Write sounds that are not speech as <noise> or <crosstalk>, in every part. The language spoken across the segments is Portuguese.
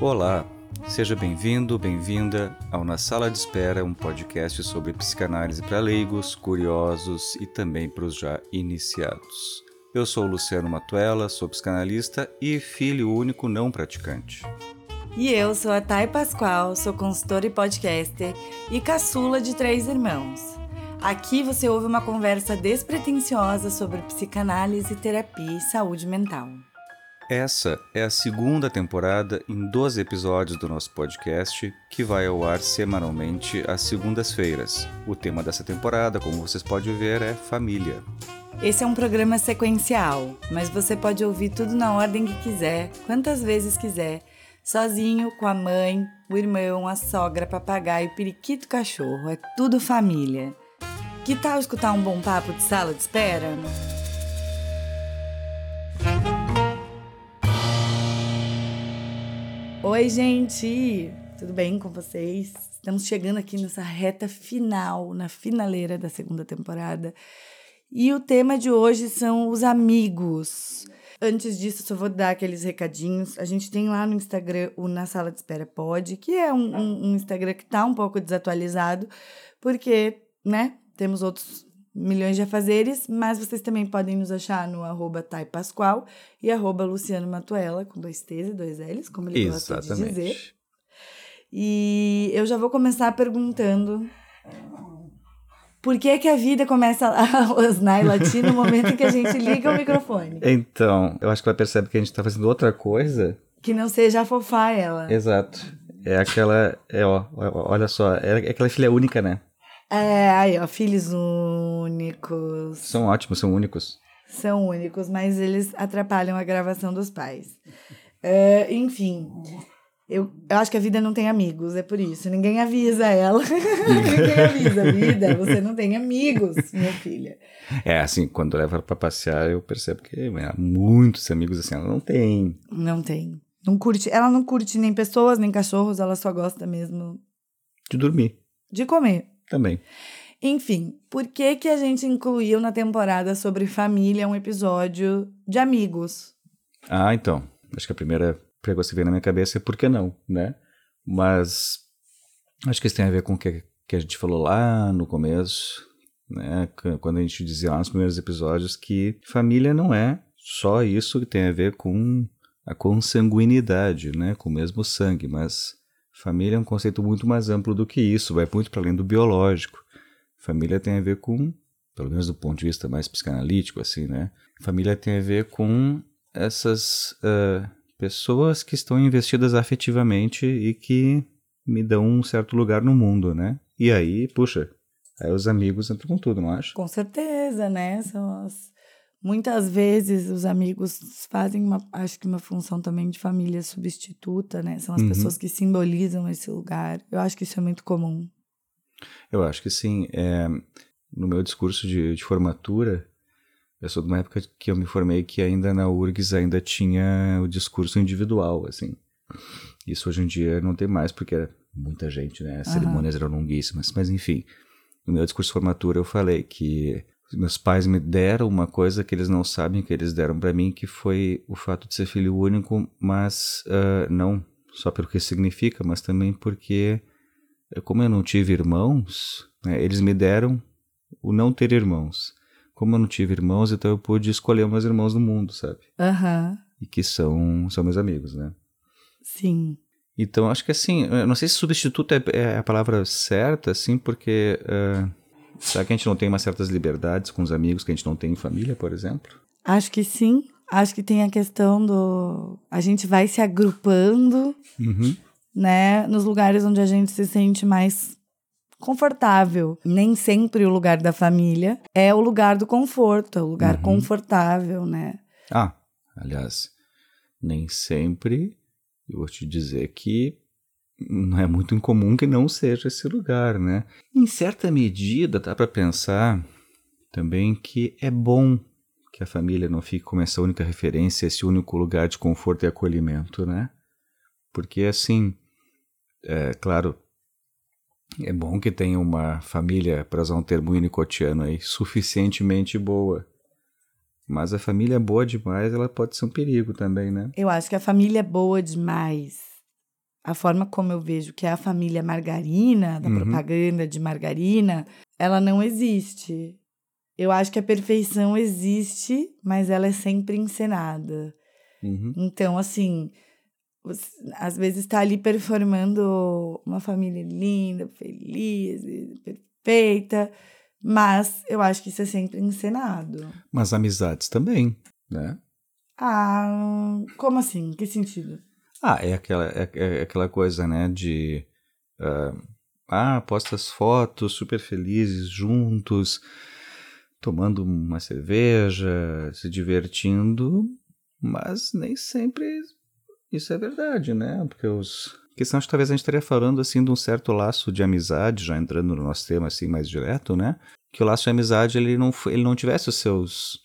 Olá, seja bem-vindo, bem-vinda ao Na Sala de Espera, um podcast sobre psicanálise para leigos, curiosos e também para os já iniciados. Eu sou Luciano Matuela, sou psicanalista e filho único não praticante. E eu sou a Thay Pascoal, sou consultora e podcaster e caçula de três irmãos. Aqui você ouve uma conversa despretensiosa sobre psicanálise, terapia e saúde mental. Essa é a segunda temporada em 12 episódios do nosso podcast, que vai ao ar semanalmente às segundas-feiras. O tema dessa temporada, como vocês podem ver, é família. Esse é um programa sequencial, mas você pode ouvir tudo na ordem que quiser, quantas vezes quiser, sozinho, com a mãe, o irmão, a sogra, papagaio, periquito, cachorro. É tudo família. Que tal escutar um bom papo de sala de espera? Oi, gente! Tudo bem com vocês? Estamos chegando aqui nessa reta final, na finaleira da segunda temporada. E o tema de hoje são os amigos. Antes disso, só vou dar aqueles recadinhos. A gente tem lá no Instagram o Na Sala de Espera Pod, que é um, um, um Instagram que está um pouco desatualizado, porque, né, temos outros milhões de afazeres, mas vocês também podem nos achar no arroba e arroba Luciano Matuela, com dois T's e dois L's, como ele Exatamente. gosta de dizer. E eu já vou começar perguntando por que, que a vida começa a <laughs> rosnar e latir no momento em que a gente liga o microfone? Então, eu acho que ela percebe que a gente tá fazendo outra coisa. Que não seja afofar ela. Exato. É aquela. É, ó, ó, olha só, é aquela filha única, né? É, aí, ó, filhos únicos. São ótimos, são únicos. São únicos, mas eles atrapalham a gravação dos pais. É, enfim, eu, eu acho que a vida não tem amigos, é por isso. Ninguém avisa ela. <laughs> Ninguém avisa a vida. Você não tem amigos, minha filha. É, assim, quando leva ela pra passear, eu percebo que é, muitos amigos assim, ela não tem. Não tem. Não curte, ela não curte nem pessoas, nem cachorros, ela só gosta mesmo De dormir de comer. Também. Enfim, por que que a gente incluiu na temporada sobre família um episódio de amigos? Ah, então. Acho que a primeira pregou se veio na minha cabeça é por que não, né? Mas acho que isso tem a ver com o que, que a gente falou lá no começo, né? Qu- Quando a gente dizia lá nos primeiros episódios que família não é só isso que tem a ver com a consanguinidade, né? Com o mesmo sangue, mas família é um conceito muito mais amplo do que isso, vai muito para além do biológico. Família tem a ver com, pelo menos do ponto de vista mais psicanalítico, assim, né? Família tem a ver com essas ah, pessoas que estão investidas afetivamente e que me dão um certo lugar no mundo, né? E aí, puxa, aí os amigos entram com tudo, não acho? Com certeza, né? São as... Muitas vezes os amigos fazem, uma, acho que uma função também de família substituta, né? São as Uhum. pessoas que simbolizam esse lugar. Eu acho que isso é muito comum. Eu acho que sim. É, no meu discurso de, de formatura, eu sou de uma época que eu me formei que ainda na URGS ainda tinha o discurso individual, assim. Isso hoje em dia não tem mais, porque era muita gente, né? As cerimônias eram longuíssimas. Mas enfim, no meu discurso de formatura eu falei que meus pais me deram uma coisa que eles não sabem que eles deram para mim, que foi o fato de ser filho único, mas ah, não só pelo que significa, mas também porque eu- como eu não tive irmãos, né, eles me deram o não ter irmãos. Como eu não tive irmãos, então eu pude escolher meus irmãos do mundo, sabe? Aham, E que são, são meus amigos, né? sim. Então, acho que assim, eu não sei se substituto é, é a palavra certa, assim, porque. ah, será que a gente não tem umas certas liberdades com os amigos que a gente não tem em família, por exemplo? Acho que sim. Acho que tem a questão do. A gente vai se agrupando, Uhum. né? Nos lugares onde a gente se sente mais confortável. Nem sempre o lugar da família é o lugar do conforto, é o lugar Uhum. confortável, né? Ah, aliás, nem sempre eu vou te dizer que não é muito incomum que não seja esse lugar, né? Em certa medida, dá para pensar também que é bom que a família não fique como essa única referência, esse único lugar de conforto e acolhimento, né? Porque assim, é claro, é bom que tenha uma família, para usar um termo unicotiano aí, suficientemente boa. Mas a família boa demais, ela pode ser um perigo também, né? Eu acho que a família boa demais. A forma como eu vejo que é a família margarina, da Uhum. propaganda de margarina, ela não existe. Eu acho que a perfeição existe, mas ela é sempre encenada. Uhum. Então, assim, às vezes está ali performando uma família linda, feliz, perfeita, mas eu acho que isso é sempre encenado. Mas amizades também, né? Ah, como assim? Que sentido? Ah, é aquela, é, é aquela coisa, né, de... ah, ah, posta as fotos super felizes juntos, tomando uma cerveja, se divertindo, mas nem sempre isso é verdade, né? Porque os... Porque que talvez a gente estaria falando, assim, de um certo laço de amizade, já entrando no nosso tema, assim, mais direto, né? Que o laço de amizade, ele não, ele não tivesse os seus,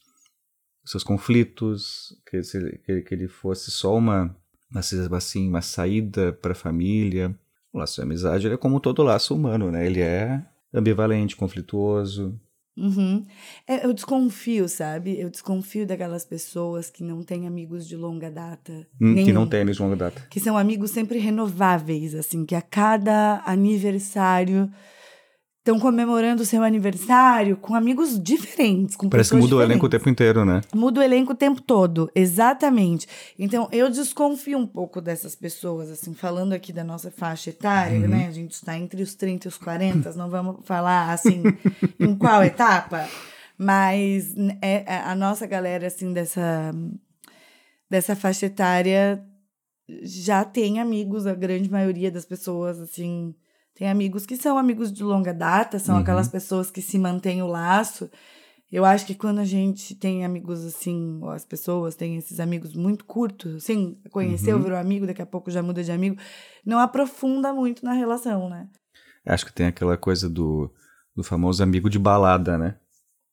os seus conflitos, que, que, que ele fosse só uma, uma, assim, uma saída para a família. O laço de amizade, ele é como todo laço humano, né? Ele é ambivalente, conflituoso. Uhum. É, eu desconfio, sabe? Eu desconfio daquelas pessoas que não têm amigos de longa data. hum, Que não tem amigos de longa data. que são amigos sempre renováveis, assim, que a cada aniversário estão comemorando o seu aniversário com amigos diferentes, com Parece que muda o elenco o diferentes. tempo inteiro, né? Muda o elenco o tempo todo, exatamente. Então, eu desconfio um pouco dessas pessoas, assim, falando aqui da nossa faixa etária, Uhum. né? A gente está entre os 30 e os 40, não vamos falar, assim, <laughs> em qual etapa, mas é, é a nossa galera, assim, dessa, dessa faixa etária já tem amigos, a grande maioria das pessoas, assim, tem amigos que são amigos de longa data, são Uhum. aquelas pessoas que se mantêm o laço. Eu acho que quando a gente tem amigos assim, ou as pessoas têm esses amigos muito curtos, assim, conheceu, Uhum. virou amigo, daqui a pouco já muda de amigo, não aprofunda muito na relação, né? Acho que tem aquela coisa do, do famoso amigo de balada, né?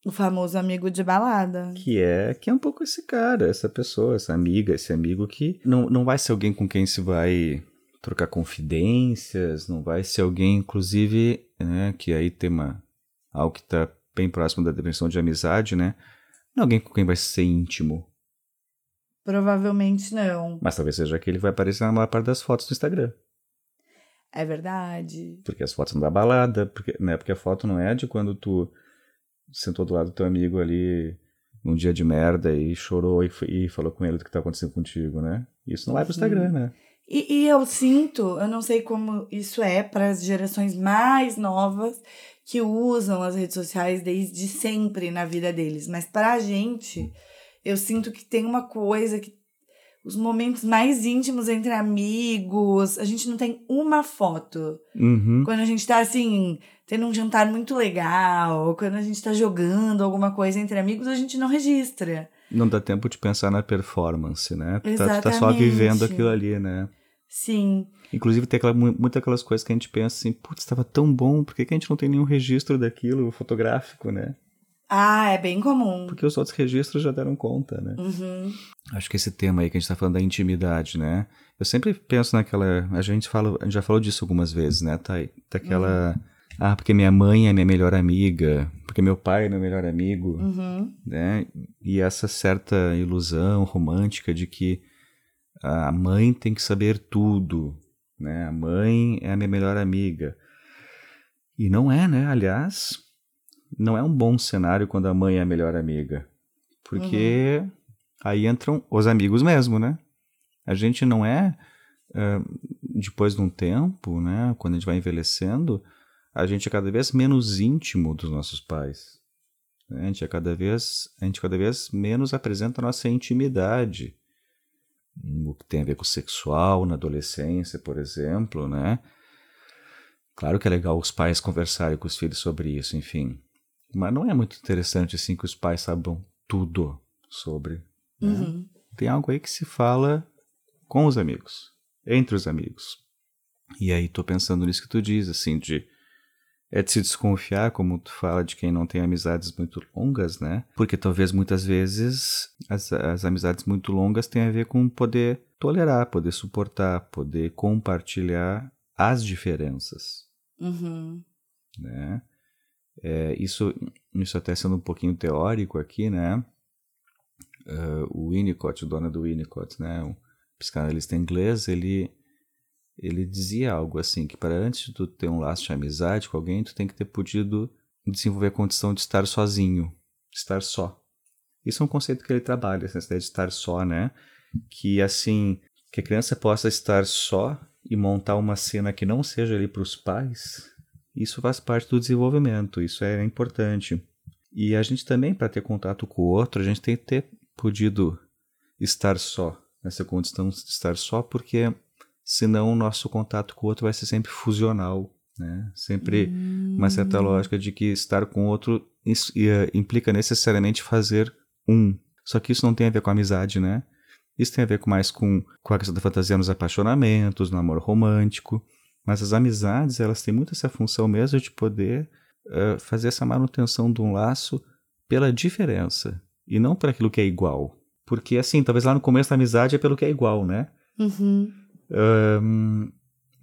O famoso amigo de balada. Que é, que é um pouco esse cara, essa pessoa, essa amiga, esse amigo que não, não vai ser alguém com quem se vai trocar confidências, não vai ser alguém, inclusive, né, que aí tem uma, algo que está bem próximo da definição de amizade, né? Não é alguém com quem vai ser íntimo, Provavelmente não. mas talvez seja que ele vai aparecer na maior parte das fotos do Instagram. É verdade. Porque as fotos não da balada, porque, né, porque a foto não é de quando tu sentou do lado do teu amigo ali num dia de merda e chorou e, f- e falou com ele do que tá acontecendo contigo, né? Isso não vai pro Instagram, né? E, e eu sinto, eu não sei como isso é para as gerações mais novas que usam as redes sociais desde sempre na vida deles, mas para a gente, eu sinto que tem uma coisa que os momentos mais íntimos entre amigos, a gente não tem uma foto. Uhum. Quando a gente tá assim, tendo um jantar muito legal, quando a gente tá jogando alguma coisa entre amigos, a gente não registra. Não dá tempo de pensar na performance, né? Tu tá, tá só Exatamente. vivendo aquilo ali, né? Sim. Inclusive tem aquela, mu- muito aquelas coisas que a gente pensa assim, putz, estava tão bom, por que, que a gente não tem nenhum registro daquilo fotográfico, né? Ah, é bem comum. Porque os outros registros já deram conta, né? Uhum. Acho que esse tema aí que a gente tá falando da intimidade, né? Eu sempre penso naquela. A gente, fala, a gente já falou disso algumas vezes, né, Thay? Daquela. Ah, porque minha mãe é minha melhor amiga, porque meu pai é meu melhor amigo, Uhum. né? E essa certa ilusão romântica de que a mãe tem que saber tudo, né? A mãe é a minha melhor amiga. E não é, né? Aliás, não é um bom cenário quando a mãe é a melhor amiga. Porque aí entram os amigos mesmo, né? A gente não é, depois de um tempo, né? Quando a gente vai envelhecendo, a gente é cada vez menos íntimo dos nossos pais. A gente é cada vez, a gente cada vez menos apresenta a nossa intimidade. O que tem a ver com o sexual na adolescência, por exemplo, né? Claro que é legal os pais conversarem com os filhos sobre isso, enfim. Mas não é muito interessante assim que os pais saibam tudo sobre. né? Uhum. Tem algo aí que se fala com os amigos, entre os amigos. E aí tô pensando nisso que tu diz, assim, de é de se desconfiar, como tu fala, de quem não tem amizades muito longas, né? Porque talvez muitas vezes as, as amizades muito longas têm a ver com poder tolerar, poder suportar, poder compartilhar as diferenças Uhum. né? É, isso, isso até sendo um pouquinho teórico aqui, né? Ah, o Winnicott, o dono do Winnicott, né? Um psicanalista inglês, ele, ele dizia algo assim, que para antes de tu ter um laço de amizade com alguém, tu tem que ter podido desenvolver a condição de estar sozinho, de estar só. Isso é um conceito que ele trabalha, essa ideia de estar só, né? Que assim, que a criança possa estar só e montar uma cena que não seja ali para os pais, isso faz parte do desenvolvimento, isso é importante. E a gente também, para ter contato com o outro, a gente tem que ter podido estar só, nessa condição de estar só, porque senão o nosso contato com o outro vai ser sempre fusional, né? Sempre hum. uma certa hum. lógica de que estar com o outro eh, implica necessariamente fazer um. Só que isso não tem a ver com amizade, né? Isso tem a ver mais com, com a questão da fantasia nos apaixonamentos, no amor romântico. Mas as amizades, elas têm muito essa função mesmo de poder uh, fazer essa manutenção de um laço pela diferença e não por aquilo que é igual. Porque, assim, talvez lá no começo da amizade é pelo que é igual, né? Uhum. Um,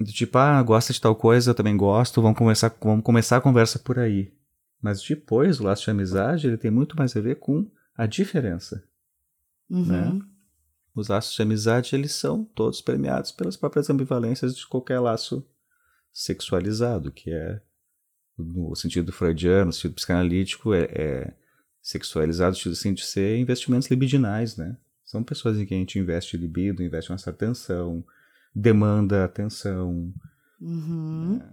tipo, ah, gosta de tal coisa, eu também gosto, vamos começar, vamos começar a conversa por aí. Mas depois, o laço de amizade, ele tem muito mais a ver com a diferença. Uhum. Né? Os laços de amizade, eles são todos premiados pelas próprias ambivalências de qualquer laço sexualizado, que é, no sentido freudiano, no sentido psicanalítico, é, é sexualizado, no sentido assim, de ser investimentos libidinais, né? São pessoas em que a gente investe libido, investe nossa atenção, demanda atenção. Uhum. Né?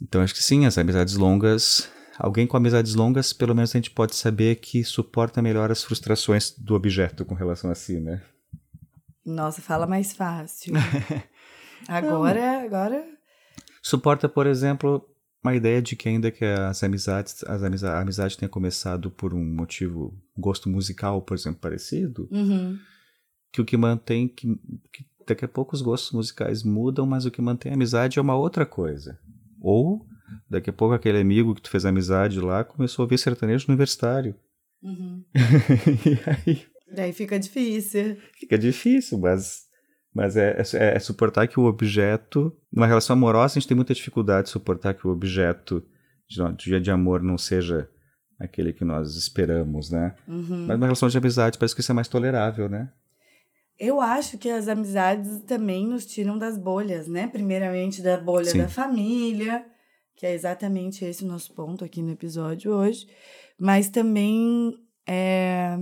Então acho que sim, as amizades longas alguém com amizades longas, pelo menos a gente pode saber que suporta melhor as frustrações do objeto com relação a si, né? Nossa, fala mais fácil. <laughs> agora, agora. Suporta, por exemplo, uma ideia de que ainda que as amizades, as amizade, a amizade tenha começado por um motivo, gosto musical, por exemplo, parecido, uhum. que o que mantém, que, que daqui a pouco os gostos musicais mudam, mas o que mantém a amizade é uma outra coisa. Ou Daqui a pouco aquele amigo que tu fez amizade lá começou a ouvir sertanejo universitário. Uhum. <laughs> e aí... Daí fica difícil. Fica difícil, mas, mas é, é, é, suportar que o objeto... Numa relação amorosa a gente tem muita dificuldade de suportar que o objeto de, de amor não seja aquele que nós esperamos, né? Uhum. Mas numa relação de amizade parece que isso é mais tolerável, né? Eu acho que as amizades também nos tiram das bolhas, né? Primeiramente da bolha Sim. da família, que é exatamente esse o nosso ponto aqui no episódio hoje, mas também é,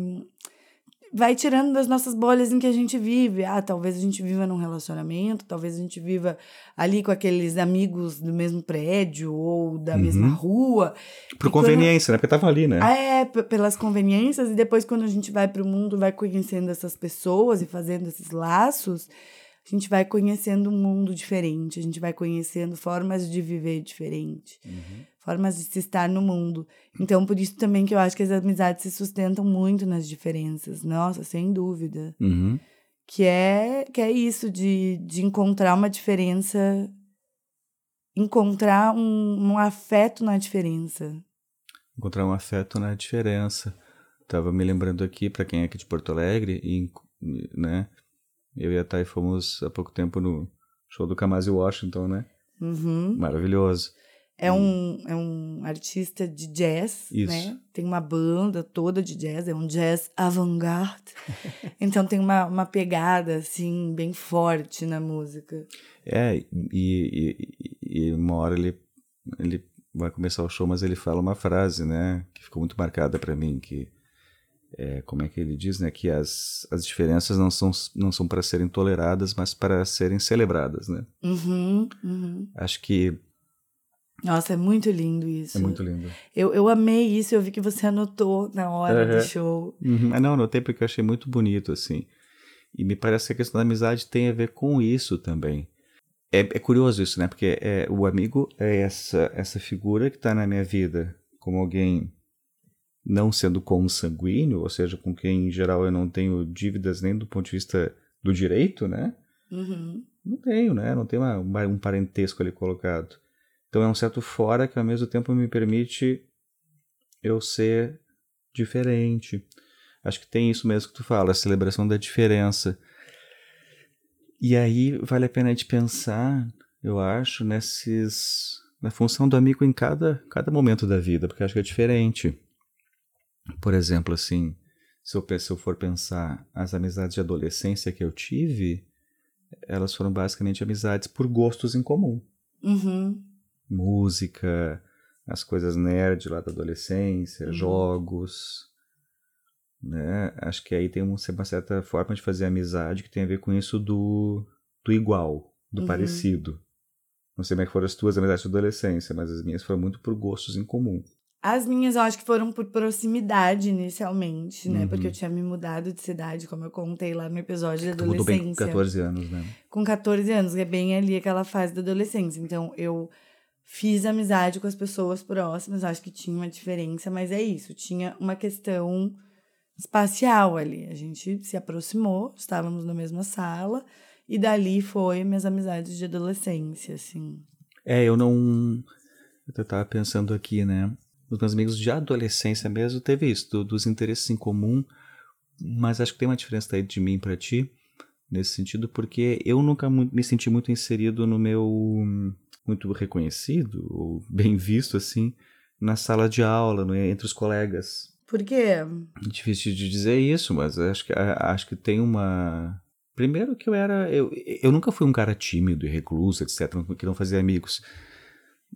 vai tirando das nossas bolhas em que a gente vive. Ah, talvez a gente viva num relacionamento, talvez a gente viva ali com aqueles amigos do mesmo prédio ou da uhum. mesma rua. Por e conveniência, quando... né? Porque estavam ali, né? Ah, é, pelas conveniências, e depois quando a gente vai para o mundo, vai conhecendo essas pessoas e fazendo esses laços a gente vai conhecendo um mundo diferente, a gente vai conhecendo formas de viver diferente, uhum. Formas de se estar no mundo. Então, por isso também que eu acho que as amizades se sustentam muito nas diferenças. Nossa, sem dúvida. Uhum. Que é, que é isso, de, de encontrar uma diferença, encontrar um, um afeto na diferença. Encontrar um afeto na diferença. Tava me lembrando aqui, para quem é aqui de Porto Alegre, e, né, eu e a Thay fomos há pouco tempo no show do Kamasi Washington, né? Uhum. Maravilhoso. É um, é um artista de jazz, Isso. né? Tem uma banda toda de jazz, é um jazz avant-garde. <laughs> então tem uma, uma pegada, assim, bem forte na música. É, e, e, e uma hora ele, ele vai começar o show, mas ele fala uma frase, né? Que ficou muito marcada para mim, que é, como é que ele diz, né, que as, as diferenças não são, não são para serem toleradas, mas para serem celebradas, né? Uhum, uhum. Acho que nossa, é muito lindo isso. É muito lindo. Eu, eu amei isso, eu vi que você anotou na hora uhum. do show. Uhum. Ah, não, anotei porque eu achei muito bonito, assim. E me parece que a questão da amizade tem a ver com isso também. É, é curioso isso, né? Porque é, o amigo é essa, essa figura que está na minha vida como alguém não sendo consanguíneo, ou seja, com quem em geral eu não tenho dívidas nem do ponto de vista do direito, né? Uhum. Não tenho, né? Não tenho uma, um parentesco ali colocado. Então é um certo fora que ao mesmo tempo me permite eu ser diferente. Acho que tem isso mesmo que tu fala, a celebração da diferença. E aí vale a pena gente pensar, eu acho, nesses na função do amigo em cada, cada momento da vida, porque acho que é diferente. Por exemplo, assim, se eu, se eu for pensar as amizades de adolescência que eu tive, elas foram basicamente amizades por gostos em comum. Uhum. Música, as coisas nerd lá da adolescência, Uhum. jogos. Né? Acho que aí tem um- uma certa forma de fazer amizade que tem a ver com isso do, do igual, do Uhum. parecido. Não sei como é que foram as tuas amizades de adolescência, mas as minhas foram muito por gostos em comum. As minhas eu acho que foram por proximidade inicialmente, né? Uhum. Porque eu tinha me mudado de cidade, como eu contei lá no episódio da Tu mudou bem com adolescência. 14 anos, né? com 14 anos, que é bem ali aquela fase da adolescência. Então, eu fiz amizade com as pessoas próximas, acho que tinha uma diferença, mas é isso, tinha uma questão espacial ali. A gente se aproximou, estávamos na mesma sala, e dali foi minhas amizades de adolescência, assim. É, eu não. Eu tava pensando aqui, né? Os meus amigos de adolescência mesmo teve isso, do- dos interesses em comum, mas acho que tem uma diferença aí de mim pra ti, nesse sentido, porque eu nunca me senti muito inserido no meu. Muito reconhecido, ou bem visto, assim, na sala de aula, no- entre os colegas. Por quê? Difícil de dizer isso, mas acho que, acho que tem uma. Primeiro que eu era. Eu, eu nunca fui um cara tímido e recluso, etc., que não fazia amigos.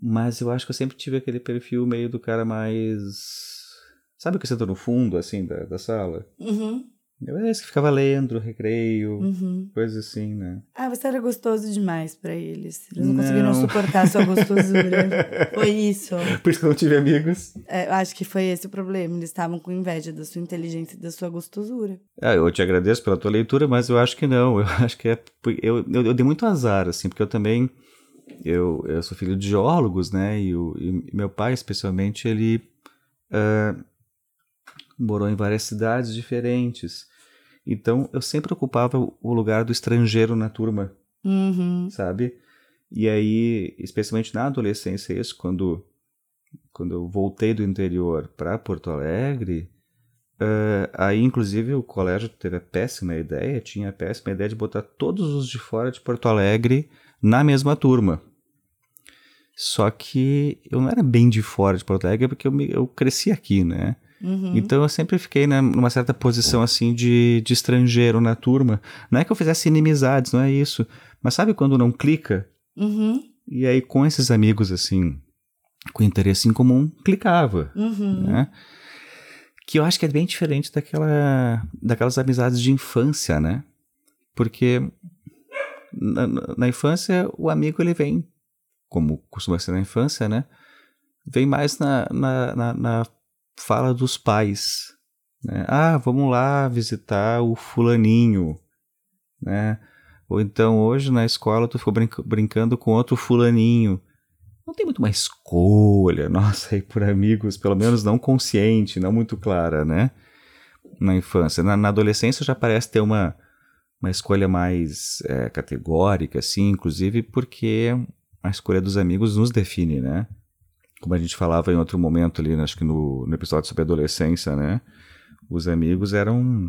Mas eu acho que eu sempre tive aquele perfil meio do cara mais. Sabe o que senta no fundo, assim, da, da sala? Uhum, esse que ficava lendo, recreio, uhum. coisa assim, né? Ah, você era gostoso demais pra eles. Eles não, Não. conseguiram suportar a sua gostosura. <laughs> foi isso. Por isso que eu não tive amigos. É, eu acho que foi esse o problema. Eles estavam com inveja da sua inteligência e da sua gostosura. Ah, eu te agradeço pela tua leitura, mas eu acho que não. Eu <laughs> acho que é. Eu, eu, eu dei muito azar, assim, porque eu também. Eu, eu sou filho de geólogos, né? E, o, e meu pai, especialmente, ele ah, morou em várias cidades diferentes. Então, eu sempre ocupava o lugar do estrangeiro na turma, Uhum. sabe? E aí, especialmente na adolescência, isso, quando, quando eu voltei do interior para Porto Alegre, eh, aí inclusive o colégio teve a péssima ideia, tinha a péssima ideia de botar todos os de fora de Porto Alegre na mesma turma. Só que eu não era bem de fora de Porto Alegre porque eu, me- eu cresci aqui, né? Uhum. Então eu sempre fiquei né, numa certa posição assim de, de estrangeiro na turma. Não é que eu fizesse inimizades, não é isso. Mas sabe quando não clica? Uhum. E aí com esses amigos assim, com interesse em comum, clicava, Uhum. né? Que eu acho que é bem diferente daquela, daquelas amizades de infância, né? Porque na, na- infância o amigo ele vem, como costuma ser na infância, né? Vem mais na, na, na, na fala dos pais. Né? Ah, vamos lá visitar o fulaninho, né? Ou então hoje na escola tu ficou brinca- brincando com outro fulaninho. Não tem muito uma escolha, nossa, aí por amigos, pelo menos não consciente, não muito clara, né? Na infância. Na, na adolescência já parece ter uma, uma escolha mais é, categórica, assim, inclusive porque a escolha dos amigos nos define, né? Como a gente falava em outro momento ali, acho que no, no episódio sobre adolescência, né? Os amigos eram,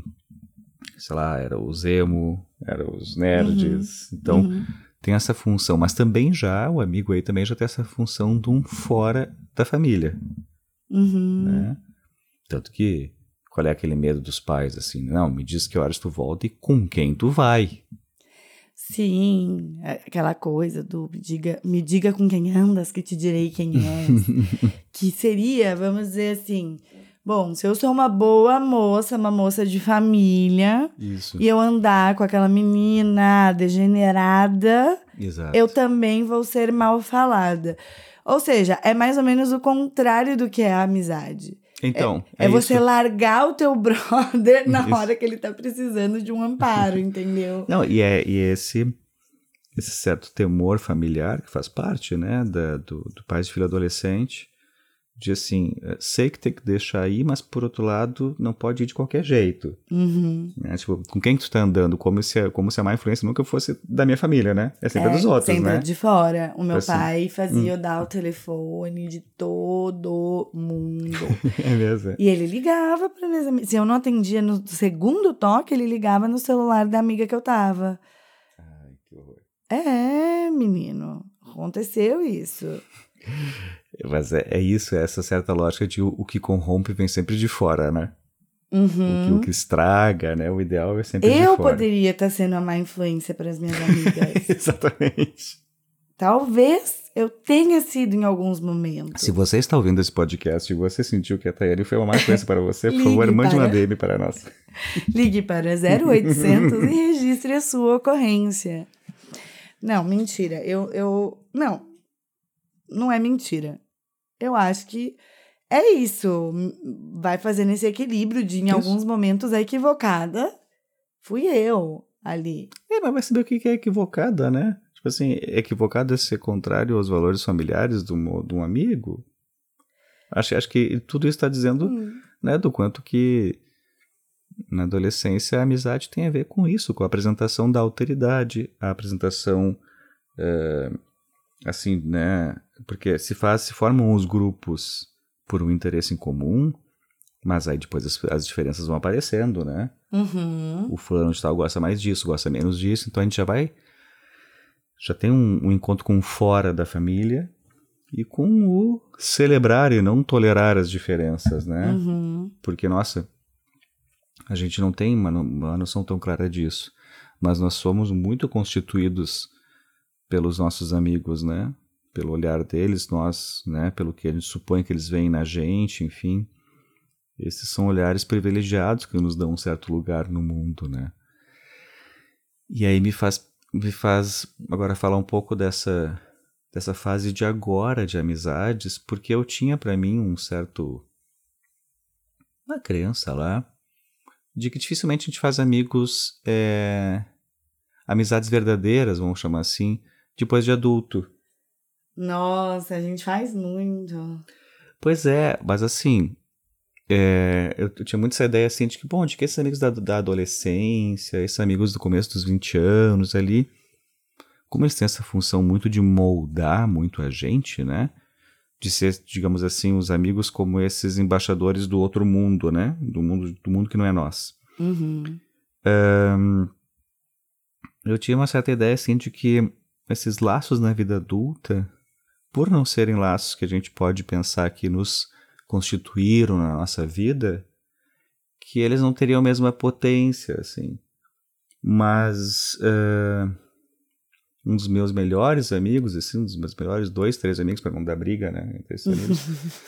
sei lá, eram os emo, eram os nerds. Então, Uhum. tem essa função, mas também já, o amigo aí também já tem essa função de um fora da família, Uhum. né? Tanto que, qual é aquele medo dos pais, assim, não, me diz que horas tu volta e com quem tu vai. Sim, é aquela coisa do me diga, me diga com quem andas, que te direi quem és. <laughs> que seria, vamos dizer assim, bom, se eu sou uma boa moça, uma moça de família, Isso. e eu andar com aquela menina degenerada, Exato. eu também vou ser mal falada. Ou seja, é mais ou menos o contrário do que é a amizade. Então, É, é, você isso. largar o teu <laughs> brother na Isso. hora que ele tá precisando de um amparo, entendeu? Não, e é e esse, esse certo temor familiar que faz parte, né, da, do, do pai de filho adolescente, de assim, eh, sei que tem que deixar aí, mas por outro lado, não pode ir de qualquer jeito. Uhum. né? Tipo, com quem tu tá andando, como se, a- como se a má influência nunca fosse da minha família, né? É sempre É, dos outros, sempre né? de fora. O meu Assim, pai fazia eu dar o telefone de todo mundo. <laughs> É mesmo. é. e ele ligava para minhas amigas. Se eu não atendia no segundo toque, ele ligava no celular da amiga que eu tava. Ai, que horror. É, menino. Aconteceu isso. <laughs> Mas é, é isso, é essa certa lógica de o, o que corrompe vem sempre de fora, né? Uhum. O, que, o que estraga, né? O ideal é sempre de Eu fora. poderia estar sendo a má influência para as minhas amigas. <laughs> Exatamente. Talvez eu tenha sido em alguns momentos. Se você está ouvindo esse podcast e você sentiu que a Tayane foi uma má influência para você, por favor, <laughs> mande uma para- DM para nós. <laughs> Ligue para 0800 e registre a sua ocorrência. Não, mentira. Eu, eu. Não. Não é mentira. Eu acho que é isso. Vai fazendo esse equilíbrio de, em Isso. alguns momentos, a equivocada fui eu ali. É, mas vai saber o que é equivocada, né? Tipo assim, equivocado é ser contrário aos valores familiares de um, de um amigo? Acho, acho que tudo isso está dizendo Hum. né, do quanto que na adolescência a amizade tem a ver com isso, com a apresentação da alteridade, a apresentação eh, assim, né, porque se faz, se formam os grupos por um interesse em comum, mas aí depois as, as diferenças vão aparecendo, né? Uhum. O fulano de tal gosta mais disso, gosta menos disso, então a gente já vai já tem um, um encontro com o fora da família e com o celebrar e não tolerar as diferenças, né? Uhum. Porque, nossa, a gente não tem uma, uma noção tão clara disso. Mas nós somos muito constituídos pelos nossos amigos, né? Pelo olhar deles, nós, né? Pelo que a gente supõe que eles veem na gente, enfim. Esses são olhares privilegiados que nos dão um certo lugar no mundo, né? E aí me faz, me faz agora falar um pouco dessa, dessa fase de agora de amizades, porque eu tinha para mim um certo uma crença lá de que dificilmente a gente faz amigos, é, amizades verdadeiras, vamos chamar assim, depois de adulto. Nossa, a gente faz muito. Pois é, mas assim, é, eu, eu tinha muito essa ideia assim de que, bom, de que esses amigos da, da adolescência, esses amigos do começo dos 20 anos ali, como eles têm essa função muito de moldar muito a gente, né? De ser, digamos assim, os amigos como esses embaixadores do outro mundo, né? Do mundo, do mundo que não é nós. Uhum. Eu tinha uma certa ideia, assim, de que esses laços na vida adulta, por não serem laços que a gente pode pensar que nos constituíram na nossa vida, que eles não teriam a mesma potência, assim. Mas eh, um dos meus melhores amigos, assim, um dos meus melhores dois, três amigos, para não dar briga, né, entre esses amigos,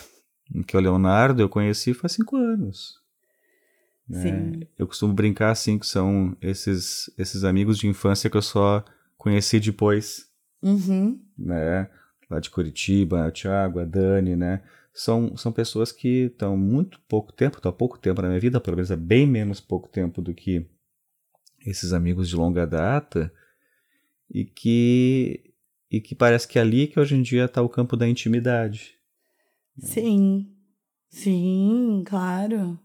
<laughs> que é o Leonardo, eu conheci faz cinco anos. né? Eu costumo brincar assim que são esses esses amigos de infância que eu só conheci depois, Uhum. né? Lá de Curitiba, o Thiago, a Dani, né? São, são pessoas que estão muito pouco tempo, estão há pouco tempo na minha vida, pelo menos há bem menos pouco tempo do que esses amigos de longa data, e que e que parece que é ali que hoje em dia está o campo da intimidade. Sim. Sim, claro.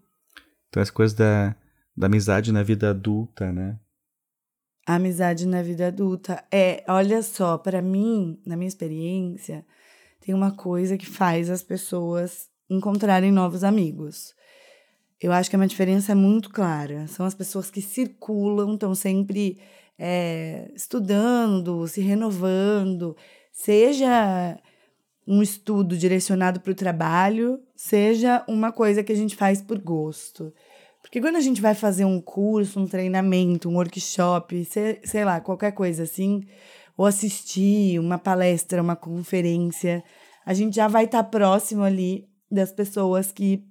Então essa coisa da, da amizade na vida adulta, né? Amizade na vida adulta. É, olha só, pra mim, na minha experiência, tem uma coisa que faz as pessoas encontrarem novos amigos. Eu acho que é uma diferença muito clara. São as pessoas que circulam, estão sempre é, estudando, se renovando, seja um estudo direcionado para o trabalho, seja uma coisa que a gente faz por gosto. Porque quando a gente vai fazer um curso, um treinamento, um workshop, sei, sei lá, qualquer coisa assim, ou assistir uma palestra, uma conferência, a gente já vai estar próximo ali das pessoas que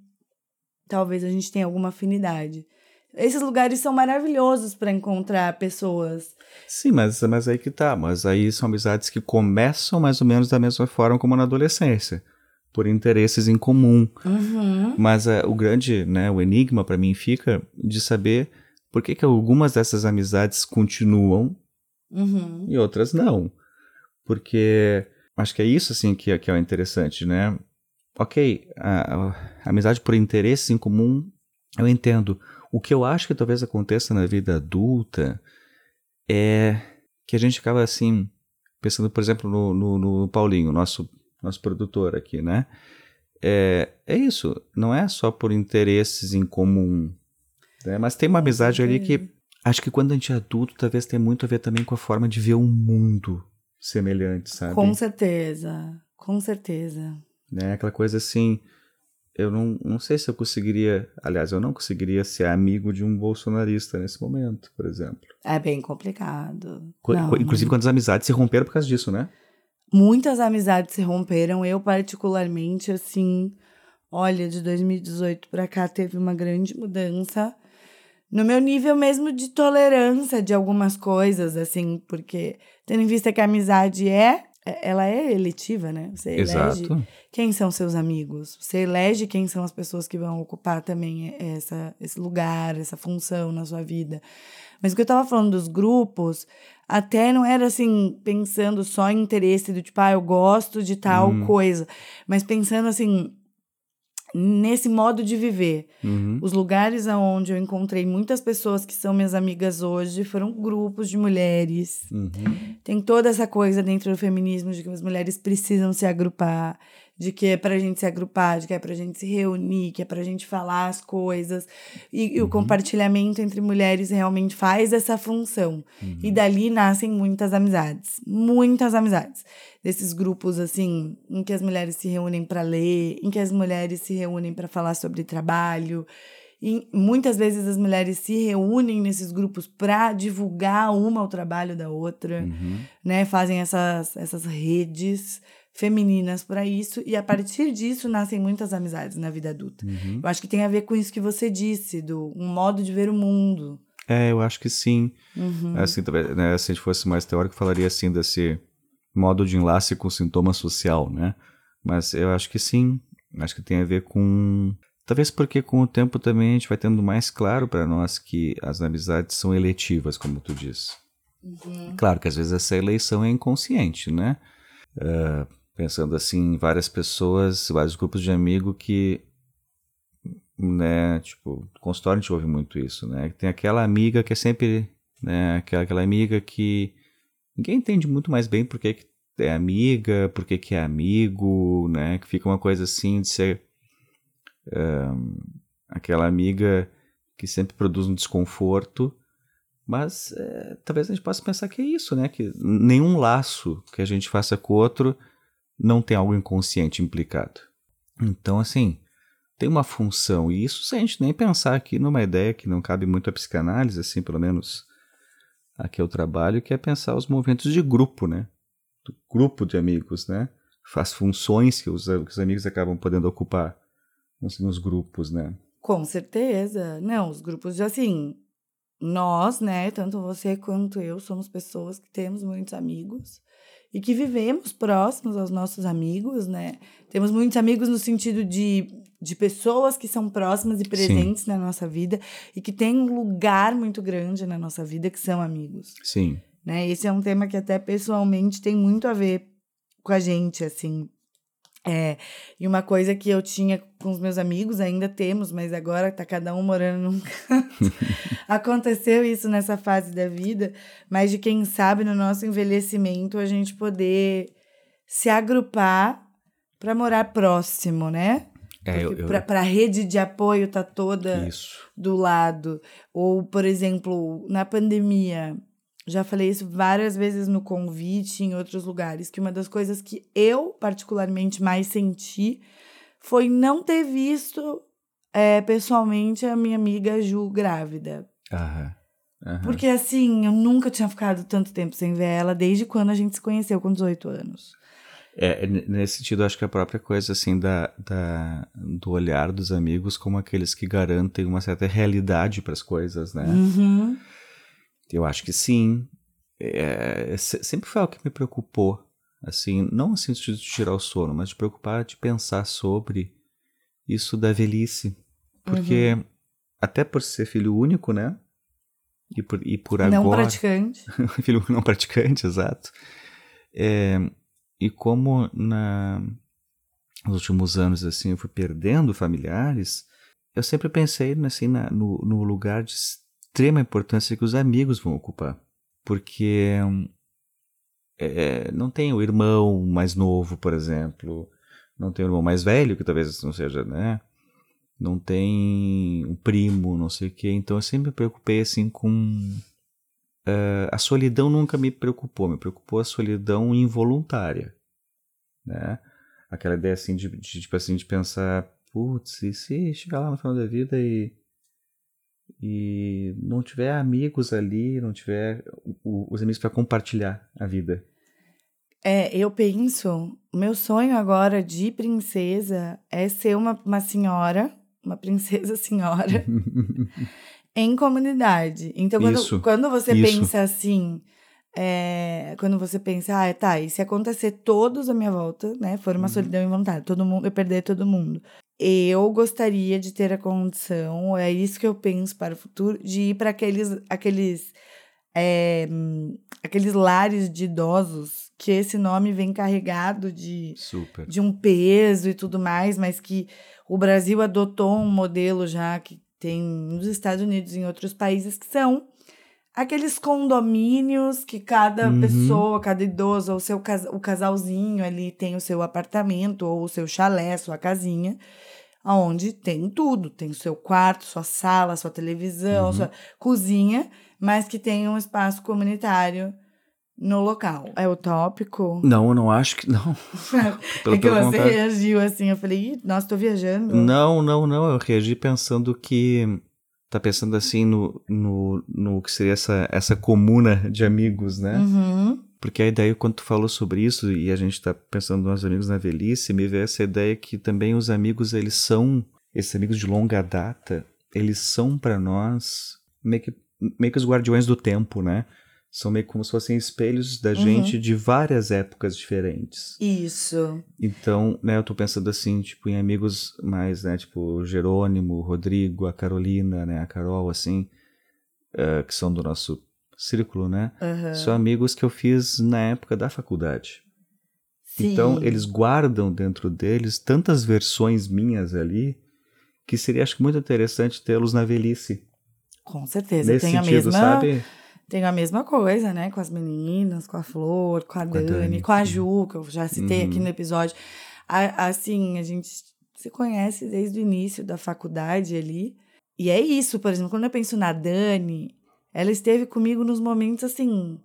talvez a gente tenha alguma afinidade. Esses lugares são maravilhosos para encontrar pessoas. Sim, mas, mas aí que tá. Mas aí são amizades que começam mais ou menos da mesma forma como na adolescência, por interesses em comum. Uhum. Mas eh, o grande, né, o enigma para mim fica de saber por que, que algumas dessas amizades continuam Uhum. e outras não. Porque acho que é isso assim que, é- que é o interessante, né? Ok, a, a- a amizade por interesses em comum, eu entendo. O que eu acho que talvez aconteça na vida adulta é que a gente acaba assim, pensando, por exemplo, no, no, no Paulinho, nosso, nosso produtor aqui, né? É, é isso, não é só por interesses em comum, né? mas tem uma amizade ali que acho que quando a gente é adulto, talvez tenha muito a ver também com a forma de ver o mundo semelhante, sabe? Com certeza. Com certeza. né? Aquela coisa assim, eu não, não sei se eu conseguiria, aliás, eu não conseguiria ser amigo de um bolsonarista nesse momento, por exemplo. É bem complicado. Co Não, inclusive quando as amizades se romperam por causa disso, né? Muitas amizades se romperam. Eu, particularmente, assim, olha, de 2018 para cá teve uma grande mudança no meu nível mesmo de tolerância de algumas coisas, assim, porque tendo em vista que a amizade é, ela é eletiva, né? Você elege Exato. quem são seus amigos, você elege quem são as pessoas que vão ocupar também essa, esse lugar, essa função na sua vida. Mas o que eu tava falando dos grupos, até não era assim, pensando só em interesse do tipo, ah, eu gosto de tal Hum. coisa, mas pensando assim, nesse modo de viver. Uhum. Os lugares aonde eu encontrei muitas pessoas que são minhas amigas hoje foram grupos de mulheres. Uhum. Tem toda essa coisa dentro do feminismo de que as mulheres precisam se agrupar, de que é pra gente se agrupar, de que é pra gente se reunir, que é pra gente falar as coisas. E, e o compartilhamento entre mulheres realmente faz essa função. E dali nascem muitas amizades. Muitas amizades. Desses grupos, assim, em que as mulheres se reúnem para ler, em que as mulheres se reúnem para falar sobre trabalho. E muitas vezes as mulheres se reúnem nesses grupos para divulgar uma o trabalho da outra, Uhum. né? Fazem essas, essas redes femininas para isso e a partir disso nascem muitas amizades na vida adulta. Uhum. Eu acho que tem a ver com isso que você disse, do um modo de ver o mundo. É, eu acho que sim. Uhum. Assim, talvez, né, se a gente fosse mais teórico, falaria assim desse modo de enlace com sintoma social, né? Mas eu acho que sim. Acho que tem a ver com. Talvez porque com o tempo também a gente vai tendo mais claro para nós que as amizades são eletivas, como tu diz. Claro que às vezes essa eleição é inconsciente, né? Ah, pensando assim em várias pessoas, vários grupos de amigos que né, tipo, consultório a gente ouve muito isso, né? Tem aquela amiga que é sempre, né, aquela, aquela amiga que ninguém entende muito mais bem por que é amiga, por que é amigo, né? Que fica uma coisa assim de ser ahn, aquela amiga que sempre produz um desconforto, mas é, talvez a gente possa pensar que é isso, né? Que nenhum laço que a gente faça com outro não tem algo inconsciente implicado. Então, assim, tem uma função, e isso sem a gente nem pensar aqui numa ideia que não cabe muito à psicanálise, assim, pelo menos aqui é o trabalho, que é pensar os movimentos de grupo, né? Do grupo de amigos, né? As funções que os, que os amigos acabam podendo ocupar nos, grupos, né? Com certeza. Não, os grupos assim, nós, né, tanto você quanto eu, somos pessoas que temos muitos amigos e que vivemos próximos aos nossos amigos, né? Temos muitos amigos no sentido de, de pessoas que são próximas e presentes na nossa vida e que têm um lugar muito grande na nossa vida que são amigos, Sim. né? Esse é um tema que até pessoalmente tem muito a ver com a gente, assim. É, e uma coisa que eu tinha com os meus amigos, ainda temos, mas agora tá cada um morando num <laughs> canto. Aconteceu isso nessa fase da vida, mas de quem sabe no nosso envelhecimento a gente poder se agrupar para morar próximo, né? É, eu, eu- pra, pra rede de apoio tá toda Isso. do lado. Ou, por exemplo, na pandemia, já falei isso várias vezes no convite, em outros lugares, que uma das coisas que eu, particularmente, mais senti foi não ter visto é, pessoalmente a minha amiga Ju grávida. Aham. Aham. Porque, assim, eu nunca tinha ficado tanto tempo sem ver ela desde quando a gente se conheceu, com 18 anos. É, n- nesse sentido, acho que a própria coisa, assim, da, da, do olhar dos amigos como aqueles que garantem uma certa realidade para as coisas, né? Uhum. Eu acho que sim. É, se- sempre foi algo que me preocupou, assim, não assim de tirar o sono, mas de preocupar, de pensar sobre isso da velhice. Porque, até por ser filho único, né? E por, e por Não agora... praticante. <laughs> filho não praticante, exato. É, e como na, nos últimos anos assim eu fui perdendo familiares, eu sempre pensei assim na- no, no lugar de extrema importância que os amigos vão ocupar, porque é, não tem o irmão mais novo, por exemplo, não tem o irmão mais velho que talvez não seja, né? Não tem um primo, não sei o quê. Então eu sempre me preocupei assim com a solidão nunca me preocupou, me preocupou a solidão involuntária, né? Aquela ideia assim de, de tipo assim de pensar, putz, e se chegar lá no final da vida e e não tiver amigos ali, não tiver os amigos para compartilhar a vida. É, eu penso, o meu sonho agora de princesa é ser uma, uma senhora, uma princesa <laughs> senhora, em comunidade. Então, quando, Isso, quando você isso. pensa assim, é, quando você pensa, ah, tá, e se acontecer todos à minha volta, né, for uma Uhum. solidão involuntária, todo mundo, eu perder todo mundo. Eu gostaria de ter a condição, é isso que eu penso para o futuro, de ir para aqueles, aqueles, é, aqueles lares de idosos que esse nome vem carregado de, Super. de um peso e tudo mais, mas que o Brasil adotou um modelo já que tem nos Estados Unidos e em outros países que são aqueles condomínios que cada Uhum. pessoa, cada idoso, ou seu o casalzinho ali tem o seu apartamento ou o seu chalé, sua casinha, onde tem tudo, tem o seu quarto, sua sala, sua televisão, Uhum. sua cozinha, mas que tem um espaço comunitário no local. É utópico? Não, eu não acho que. Não. <laughs> Pelo, é que você contrário. reagiu assim, eu falei, Ih, nossa, tô viajando. Não, não, não. Eu reagi pensando que. Tá pensando assim no, no, no que seria essa, essa comuna de amigos, né? Uhum. Porque a ideia, quando tu falou sobre isso, e a gente tá pensando nos amigos na velhice, me veio essa ideia que também os amigos, eles são, esses amigos de longa data, eles são para nós meio que, meio que os guardiões do tempo, né? São meio como se fossem espelhos da gente de várias épocas diferentes. Isso. Então, né, eu tô pensando assim, tipo, em amigos mais, né, tipo, Jerônimo, Rodrigo, a Carolina, né, a Carol, assim, eh, que são do nosso círculo, né? Aham. São amigos que eu fiz na época da faculdade. Sim. Então, eles guardam dentro deles tantas versões minhas ali que seria, acho que, muito interessante tê-los na velhice. Com certeza. Nesse Tem a sentido, mesma. sabe? Tem a mesma coisa, né? Com as meninas, com a Flor, com a, Com a Dani, Dani, com a. Ju, que eu já citei Uhum. aqui no episódio. A- assim, a gente se conhece desde o início da faculdade ali. E é isso, por exemplo, quando eu penso na Dani, ela esteve comigo nos momentos assim.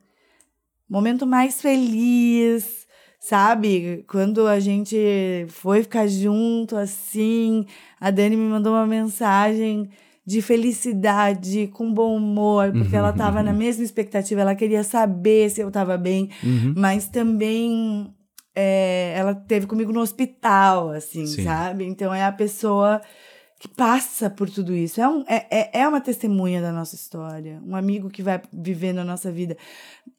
Momento mais feliz, sabe? Quando a gente foi ficar junto, assim, a Dani me mandou uma mensagem de felicidade, com bom humor, porque ela tava na mesma expectativa, ela queria saber se eu tava bem, Uhum. mas também é, ela teve comigo no hospital, assim, Sim. sabe? Então é a pessoa que passa por tudo isso. É, um, é, é- é uma testemunha da nossa história, um amigo que vai vivendo a nossa vida.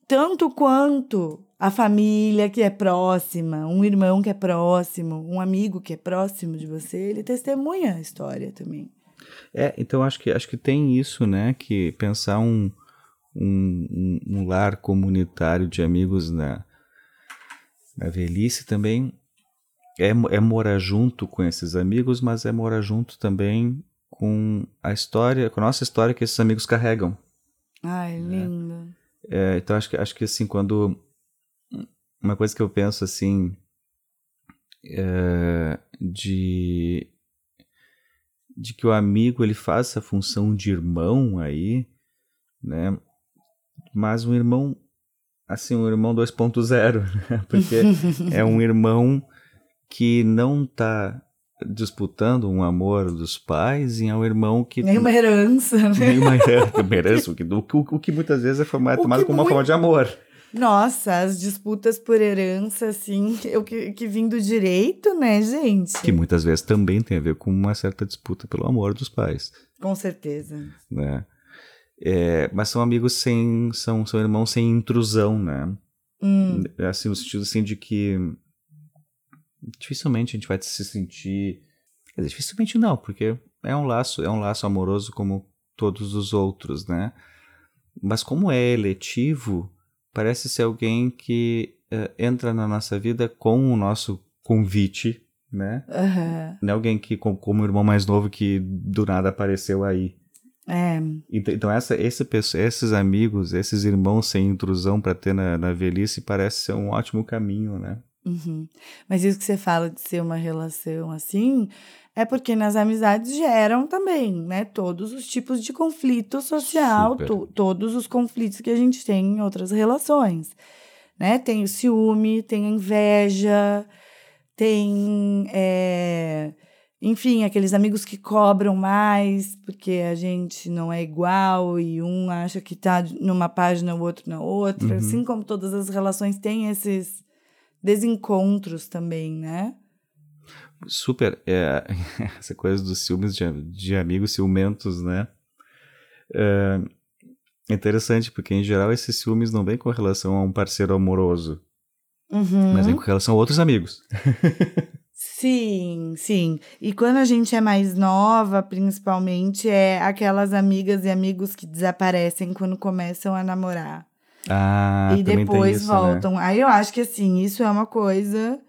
Tanto quanto a família que é próxima, um irmão que é próximo, um amigo que é próximo de você, ele testemunha a história também. É, então acho que acho que tem isso, né? Que pensar um, um, um- lar comunitário de amigos na, na velhice também é, é morar junto com esses amigos, mas é morar junto também com a história, com a nossa história que esses amigos carregam. Ai, lindo. É, então acho que acho que assim quando uma coisa que eu penso assim é, de de que o amigo ele faz essa função de irmão aí, né? Mas um irmão assim, um irmão 2.0, <laughs> né? Porque <laughs> é um irmão que não tá disputando um amor dos pais e é um irmão que Nenhuma herança, né? nenhuma herança, <laughs> o que, o, o que muitas vezes é formado, O tomado como uma muito- forma de amor. Nossa, as disputas por herança, assim, eu que, que vim do direito, né, gente? Que muitas vezes também tem a ver com uma certa disputa pelo amor dos pais, Com certeza. né? É, mas são amigos sem, são, são irmãos sem intrusão, né? Hum, Assim, no sentido assim de que dificilmente a gente vai se sentir, quer dizer, dificilmente não, porque é um laço, é um laço amoroso como todos os outros, né? Mas como é eletivo, parece ser alguém que eh, entra na nossa vida com o nosso convite, né? aham. Não é alguém que, com- como o irmão mais novo, que do nada apareceu aí. É, Então, essa, esse, esses amigos, esses irmãos sem intrusão para ter na, na velhice, parece ser um ótimo caminho, né? uhum. Mas isso que você fala de ser uma relação assim, é porque nas amizades geram também, né? Todos os tipos de conflito social, to- todos os conflitos que a gente tem em outras relações, né? Tem o ciúme, tem a inveja, tem é, enfim, aqueles amigos que cobram mais porque a gente não é igual e um acha que tá numa página, o outro na outra. Uhum. Assim como todas as relações têm esses desencontros também, né? Super. É, <laughs> essa coisa dos ciúmes de, de amigos ciumentos, né? É interessante, porque em geral esses ciúmes não vêm com relação a um parceiro amoroso, Uhum. mas vem com relação a outros amigos. <laughs> Sim, sim. E quando a gente é mais nova, principalmente, é aquelas amigas e amigos que desaparecem quando começam a namorar. Ah, e depois isso, né? voltam. Aí eu acho que assim, isso é uma coisa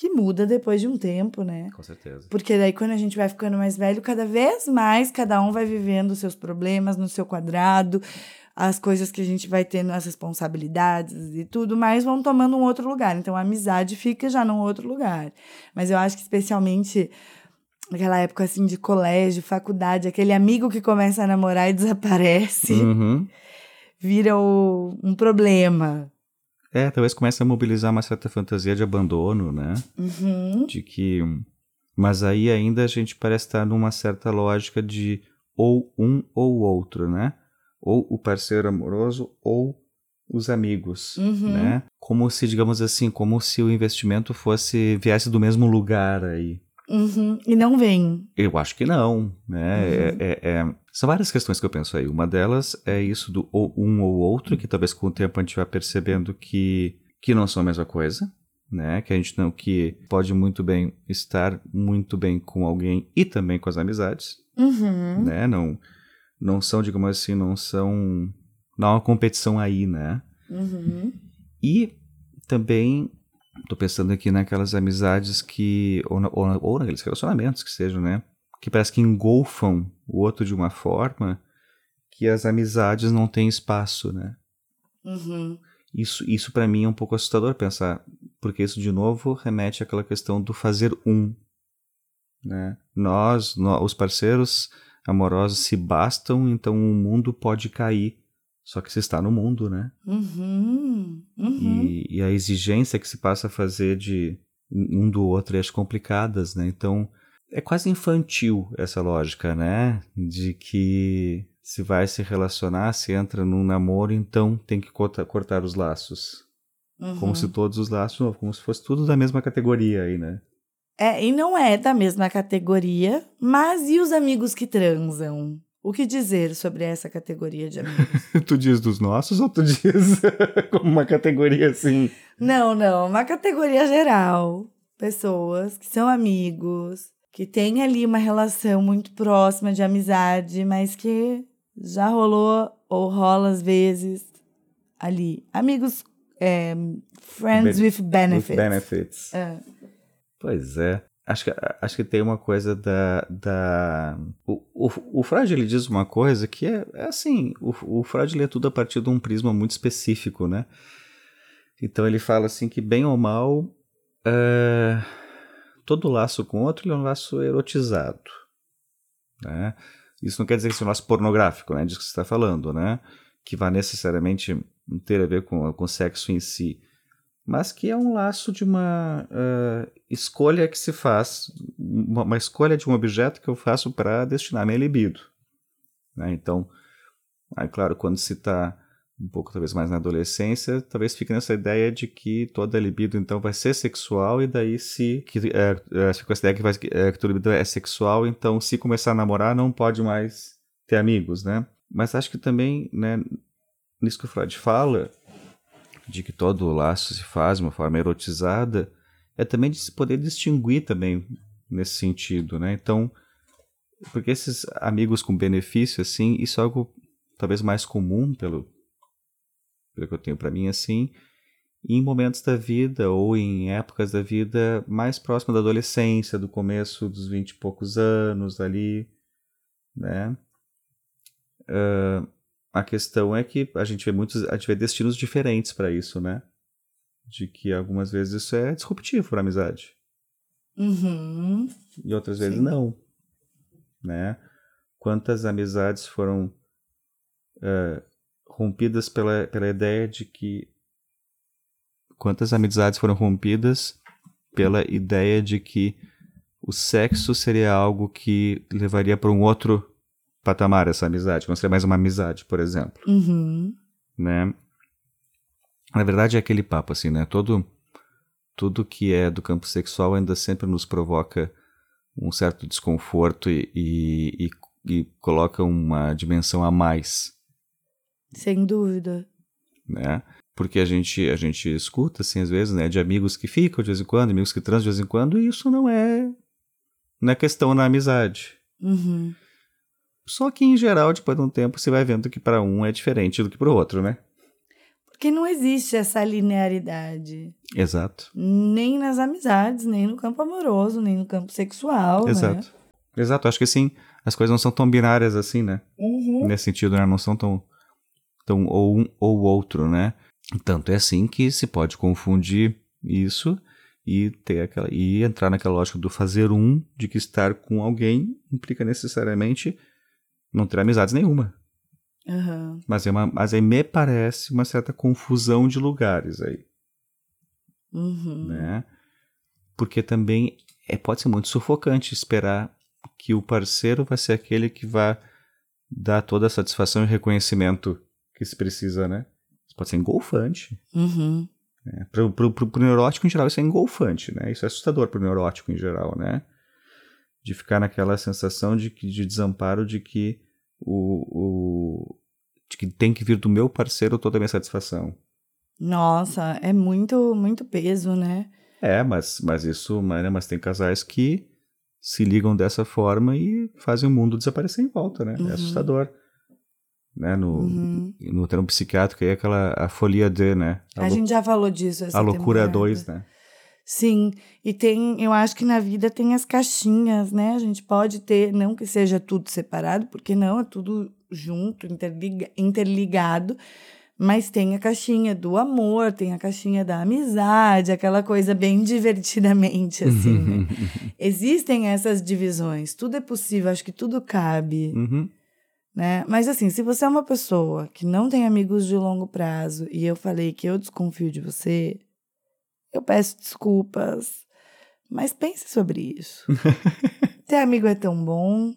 que muda depois de um tempo, né? Com certeza. Porque daí quando a gente vai ficando mais velho, cada vez mais cada um vai vivendo os seus problemas no seu quadrado, as coisas que a gente vai tendo, as responsabilidades e tudo mais vão tomando um outro lugar. Então a amizade fica já num outro lugar. Mas eu acho que especialmente naquela época assim de colégio, faculdade, aquele amigo que começa a namorar e desaparece, Uhum. vira o- um problema. É, talvez comece a mobilizar uma certa fantasia de abandono, né? Uhum. De que. Mas aí ainda a gente parece estar numa certa lógica de ou um ou outro, né? Ou o parceiro amoroso ou os amigos, Uhum. né? Como se, digamos assim, como se o investimento fosse viesse do mesmo lugar aí. Uhum. E não vem. Eu acho que não, né? Uhum. É- é- é- São várias questões que eu penso aí. Uma delas é isso do ou um ou outro, que talvez com o tempo a gente vai percebendo que, que não são a mesma coisa, né? Que a gente não que pode muito bem estar muito bem com alguém e também com as amizades, Uhum. né? Não, não são, digamos assim, não são não há uma competição aí, né? Uhum. E também tô pensando aqui naquelas amizades que. Ou, na- ou, na- ou naqueles relacionamentos que sejam, né? Que parece que engolfam o outro de uma forma que as amizades não têm espaço, né? Uhum. Isso, isso para mim é um pouco assustador pensar, porque isso de novo remete àquela questão do fazer um, né? Nós, nó- os parceiros amorosos se bastam, então o mundo pode cair. Só que se está no mundo, né? Uhum. Uhum. e, e a exigência que se passa a fazer de um do outro e as complicadas, né? Então é quase infantil essa lógica, né? De que se vai se relacionar, se entra num namoro, então tem que corta- cortar os laços. Como Uhum. se todos os laços, como se fosse tudo da mesma categoria aí, né? É, e não é da mesma categoria, mas e os amigos que transam? O que dizer sobre essa categoria de amigos? <laughs> tu diz dos nossos ou tu diz <laughs> como uma categoria assim? não, não, uma categoria geral. Pessoas que são amigos, que têm ali uma relação muito próxima de amizade, mas que já rolou ou rola às vezes ali. Amigos, é, friends Ben- with benefits. With benefits. É. Pois é. Acho que, acho que tem uma coisa da. da o, o, o Freud ele diz uma coisa que é, é assim: o, o Freud lê tudo a partir de um prisma muito específico, né? Então ele fala assim que, bem ou mal, é, todo laço com outro é um laço erotizado. Né? Isso não quer dizer que seja um laço pornográfico, né? Disso que você está falando, né? Que vai necessariamente ter a ver com, com o sexo em si mas que é um laço de uma uh, escolha que se faz, uma, uma, escolha de um objeto que eu faço para destinar minha libido. Né? Então, aí, claro, quando se está um pouco talvez mais na adolescência, talvez fique nessa ideia de que toda libido então vai ser sexual e daí se que é, é, fica essa ideia que, vai, é, que toda libido é sexual, então se começar a namorar não pode mais ter amigos, né? Mas acho que também, né, nisso que o Freud fala, de que todo o laço se faz de uma forma erotizada, é também de se poder distinguir também nesse sentido, né? Então, porque esses amigos com benefício, assim, isso é algo talvez mais comum pelo, pelo que eu tenho para mim, assim, em momentos da vida ou em épocas da vida mais próxima da adolescência, do começo dos vinte e poucos anos ali, né? Uh, a questão é que a gente vê muitos, a gente vê destinos diferentes para isso, né? De que algumas vezes isso é disruptivo para a amizade. Uhum. E outras vezes Sim. não, né? Quantas amizades foram uh, rompidas pela, pela ideia de que quantas amizades foram rompidas pela ideia de que o sexo seria algo que levaria para um outro patamar essa amizade, não seria mais uma amizade, por exemplo, Uhum. né? Na verdade é aquele papo assim, né? Todo tudo que é do campo sexual ainda sempre nos provoca um certo desconforto e, e, e, e coloca uma dimensão a mais, Sem dúvida. né? Porque a gente, a gente escuta, assim, às vezes, né, de amigos que ficam de vez em quando, amigos que transam de vez em quando, e isso não é, não é questão na amizade. Uhum. Só que, em geral, depois de um tempo, você vai vendo que para um é diferente do que para o outro, né? Porque não existe essa linearidade. Exato. Nem nas amizades, nem no campo amoroso, nem no campo sexual. Né? Exato. Exato. Acho que, assim, as coisas não são tão binárias assim, né? Uhum. Nesse sentido, né? Não são tão, tão ou um ou outro, né? Tanto é assim que se pode confundir isso e ter aquela e entrar naquela lógica do fazer um, de que estar com alguém implica necessariamente não ter amizades nenhuma. Uhum. Mas, é uma, mas aí me parece uma certa confusão de lugares aí, Uhum. né? Porque também é, pode ser muito sufocante esperar que o parceiro vai ser aquele que vai dar toda a satisfação e reconhecimento que se precisa, né? Isso pode ser engolfante. Uhum. Né? Pro, pro, pro, pro neurótico, em geral, isso é engolfante, né? Isso é assustador pro neurótico, em geral, né? De ficar naquela sensação de, que, de desamparo de que o, o de que tem que vir do meu parceiro toda a minha satisfação. Nossa, é muito, muito peso, né? É, mas, mas isso, mas, né, mas tem casais que se ligam dessa forma e fazem o mundo desaparecer em volta, né? Uhum. É assustador. Né? No, Uhum. no termo psiquiátrico aí é aquela a folia D, né? A, lou- gente já falou disso essa a loucura temporada. 2, né? Sim, e tem, eu acho que na vida tem as caixinhas, né? A gente pode ter, não que seja tudo separado, porque não, é tudo junto, interliga, interligado, mas tem a caixinha do amor, tem a caixinha da amizade, aquela coisa bem <laughs> divertidamente, assim, né? <laughs> Existem essas divisões, tudo é possível, acho que tudo cabe, Uhum. né? Mas assim, se você é uma pessoa que não tem amigos de longo prazo e eu falei que eu desconfio de você, eu peço desculpas, mas pense sobre isso. <laughs> Ter amigo é tão bom.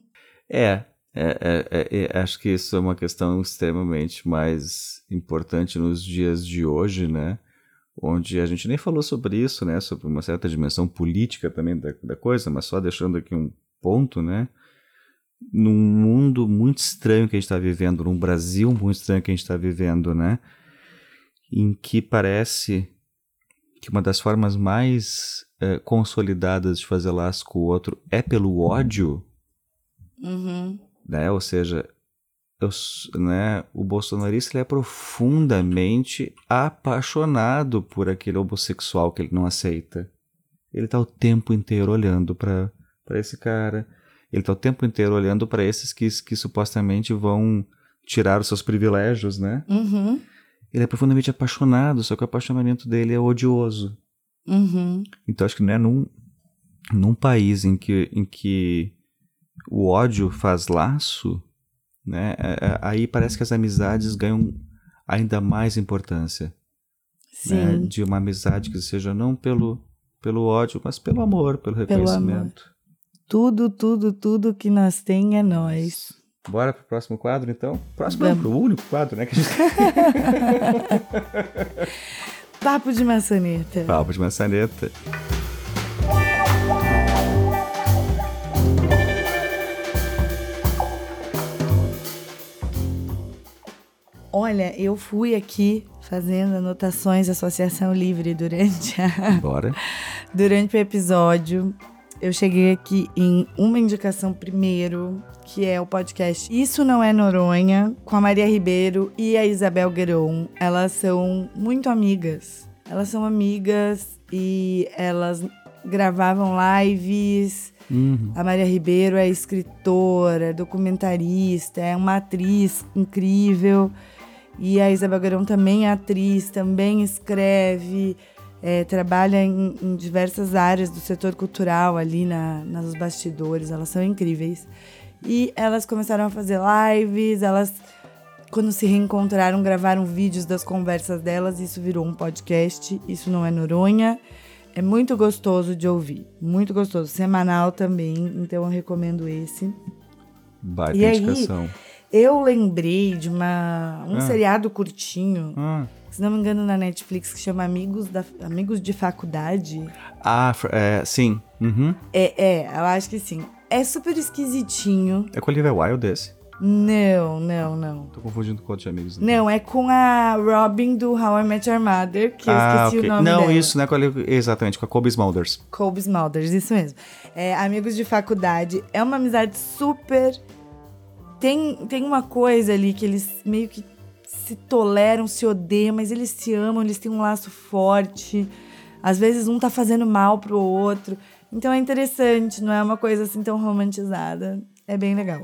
É, é, é, é, é, acho que isso é uma questão extremamente mais importante nos dias de hoje, né? Onde a gente nem falou sobre isso, né? Sobre uma certa dimensão política também da, da coisa, mas só deixando aqui um ponto, né? Num mundo muito estranho que a gente está vivendo, num Brasil muito estranho que a gente está vivendo, né? Em que parece que uma das formas mais eh, consolidadas de fazer laço com o outro é pelo ódio, Uhum. né? Ou seja, eu né, o bolsonarista ele é profundamente apaixonado por aquele homossexual que ele não aceita. Ele tá o tempo inteiro olhando para para esse cara. Ele tá o tempo inteiro olhando para esses que, que supostamente vão tirar os seus privilégios, né? Uhum. Ele é profundamente apaixonado, só que o apaixonamento dele é odioso. Uhum. Então acho que né, num, num país em que, em que o ódio faz laço, né, é- é- aí parece que as amizades ganham ainda mais importância. Sim. né, de uma amizade que seja não pelo, pelo ódio, mas pelo amor, pelo Pelo reconhecimento. Tudo, tudo, tudo que nós tem é nós. Bora pro próximo quadro, então? Próximo Vamos. não, pro único quadro, né? Que a gente... <laughs> <laughs> Papo de maçaneta. Papo de maçaneta. Olha, eu fui aqui fazendo anotações Associação Livre durante, a, Bora. <laughs> durante o episódio. Eu cheguei aqui em uma indicação primeiro, que é o podcast Isso Não É Noronha, com a Maria Ribeiro e a Isabel Gueron. Elas são muito amigas. Elas são amigas e elas gravavam lives. Uhum. A Maria Ribeiro é escritora, é documentarista, é uma atriz incrível. E a Isabel Guerão também é atriz, também escreve, é, trabalha em, em diversas áreas do setor cultural ali na, nos bastidores. Elas são incríveis. E elas começaram a fazer lives, elas, quando se reencontraram, gravaram vídeos das conversas delas. Isso virou um podcast. Isso não é Noronha. É muito gostoso de ouvir. Muito gostoso. Semanal também, então eu recomendo esse. Baita E aí, indicação. Eu lembrei de uma, um Ah. seriado curtinho, Ah, se não me engano, na Netflix, que chama Amigos, da, Amigos de Faculdade. ah, é, sim. Uhum. É, é, eu acho que sim. É super esquisitinho. É com a Olivia Wilde esse? Não, não, não. Tô confundindo com outros amigos. Não, é com a Robin do How I Met Your Mother, que eu ah, esqueci ok. o nome Não, dela. isso, né? Com a, exatamente, com a Kobe Smulders. Colby Smulders, isso mesmo. É, amigos de faculdade. É uma amizade super. Tem, tem uma coisa ali que eles meio que se toleram, se odeiam, mas eles se amam, eles têm um laço forte. Às vezes um tá fazendo mal pro outro. Então é interessante, não é uma coisa assim tão romantizada. É bem legal.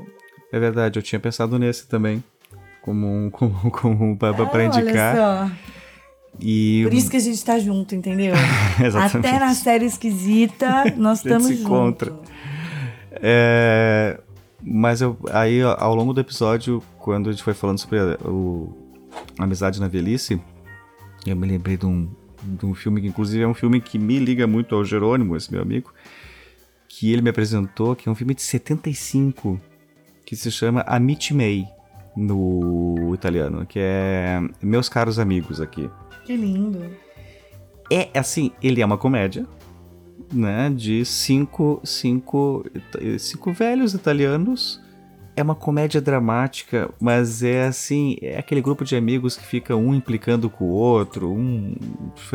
É verdade, eu tinha pensado nesse também. Como um, <laughs> como, como um pra, pra Ah, indicar. Olha só. E Por isso que a gente tá junto, entendeu? <laughs> Exatamente. Até na série esquisita, nós estamos juntos. É, mas eu, aí, ao longo do episódio, quando a gente foi falando sobre o, amizade na velhice, eu me lembrei de um, de um filme que, inclusive, é um filme que me liga muito ao Jerônimo, esse meu amigo, que ele me apresentou, que é um filme de 75, que se chama Amici Mei, no italiano, que é Meus Caros Amigos aqui. Que lindo. É assim, ele é uma comédia, né? De cinco, cinco, cinco velhos italianos. É uma comédia dramática, mas é assim, é aquele grupo de amigos que fica um implicando com o outro, um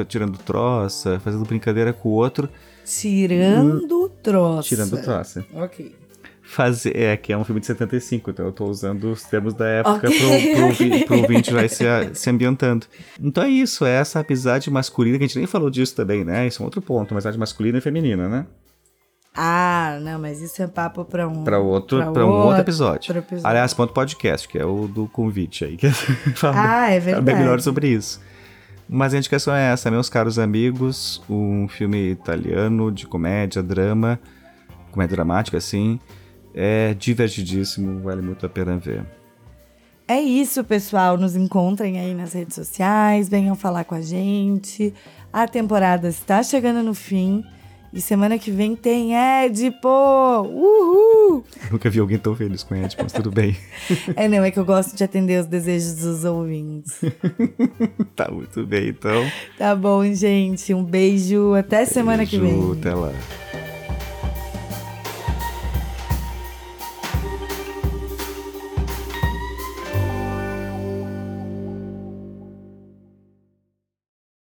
tirando troça, fazendo brincadeira com o outro, Tirando troça. tirando troça. Ok. Fazer, é que é um filme de 75, então eu tô usando os termos da época Ok, pro, pro, <laughs> ok. vi- pro ouvinte ir se, se ambientando. Então é isso, é essa amizade masculina, que a gente nem falou disso também, né? Isso é um outro ponto, amizade masculina e feminina, né? Ah, não, mas isso é papo pra um... Pra outro, pra pra um outro episódio. outro episódio. Aliás, ponto podcast, que é o do convite aí, que <laughs> fala, Ah, é fala verdade. melhor sobre isso. Mas a indicação é essa, meus caros amigos, um filme italiano de comédia, drama, comédia dramática, assim. É divertidíssimo, vale muito a pena ver. É isso, pessoal. Nos encontrem aí nas redes sociais, venham falar com a gente. A temporada está chegando no fim. E semana que vem tem Edipo! Uhul! Nunca vi alguém tão feliz com Ed, mas tudo bem. <laughs> É, não, é que eu gosto de atender os desejos dos ouvintes. <laughs> tá muito bem, então. Tá bom, gente. Um beijo. Até semana que Beijo, vem. Até lá.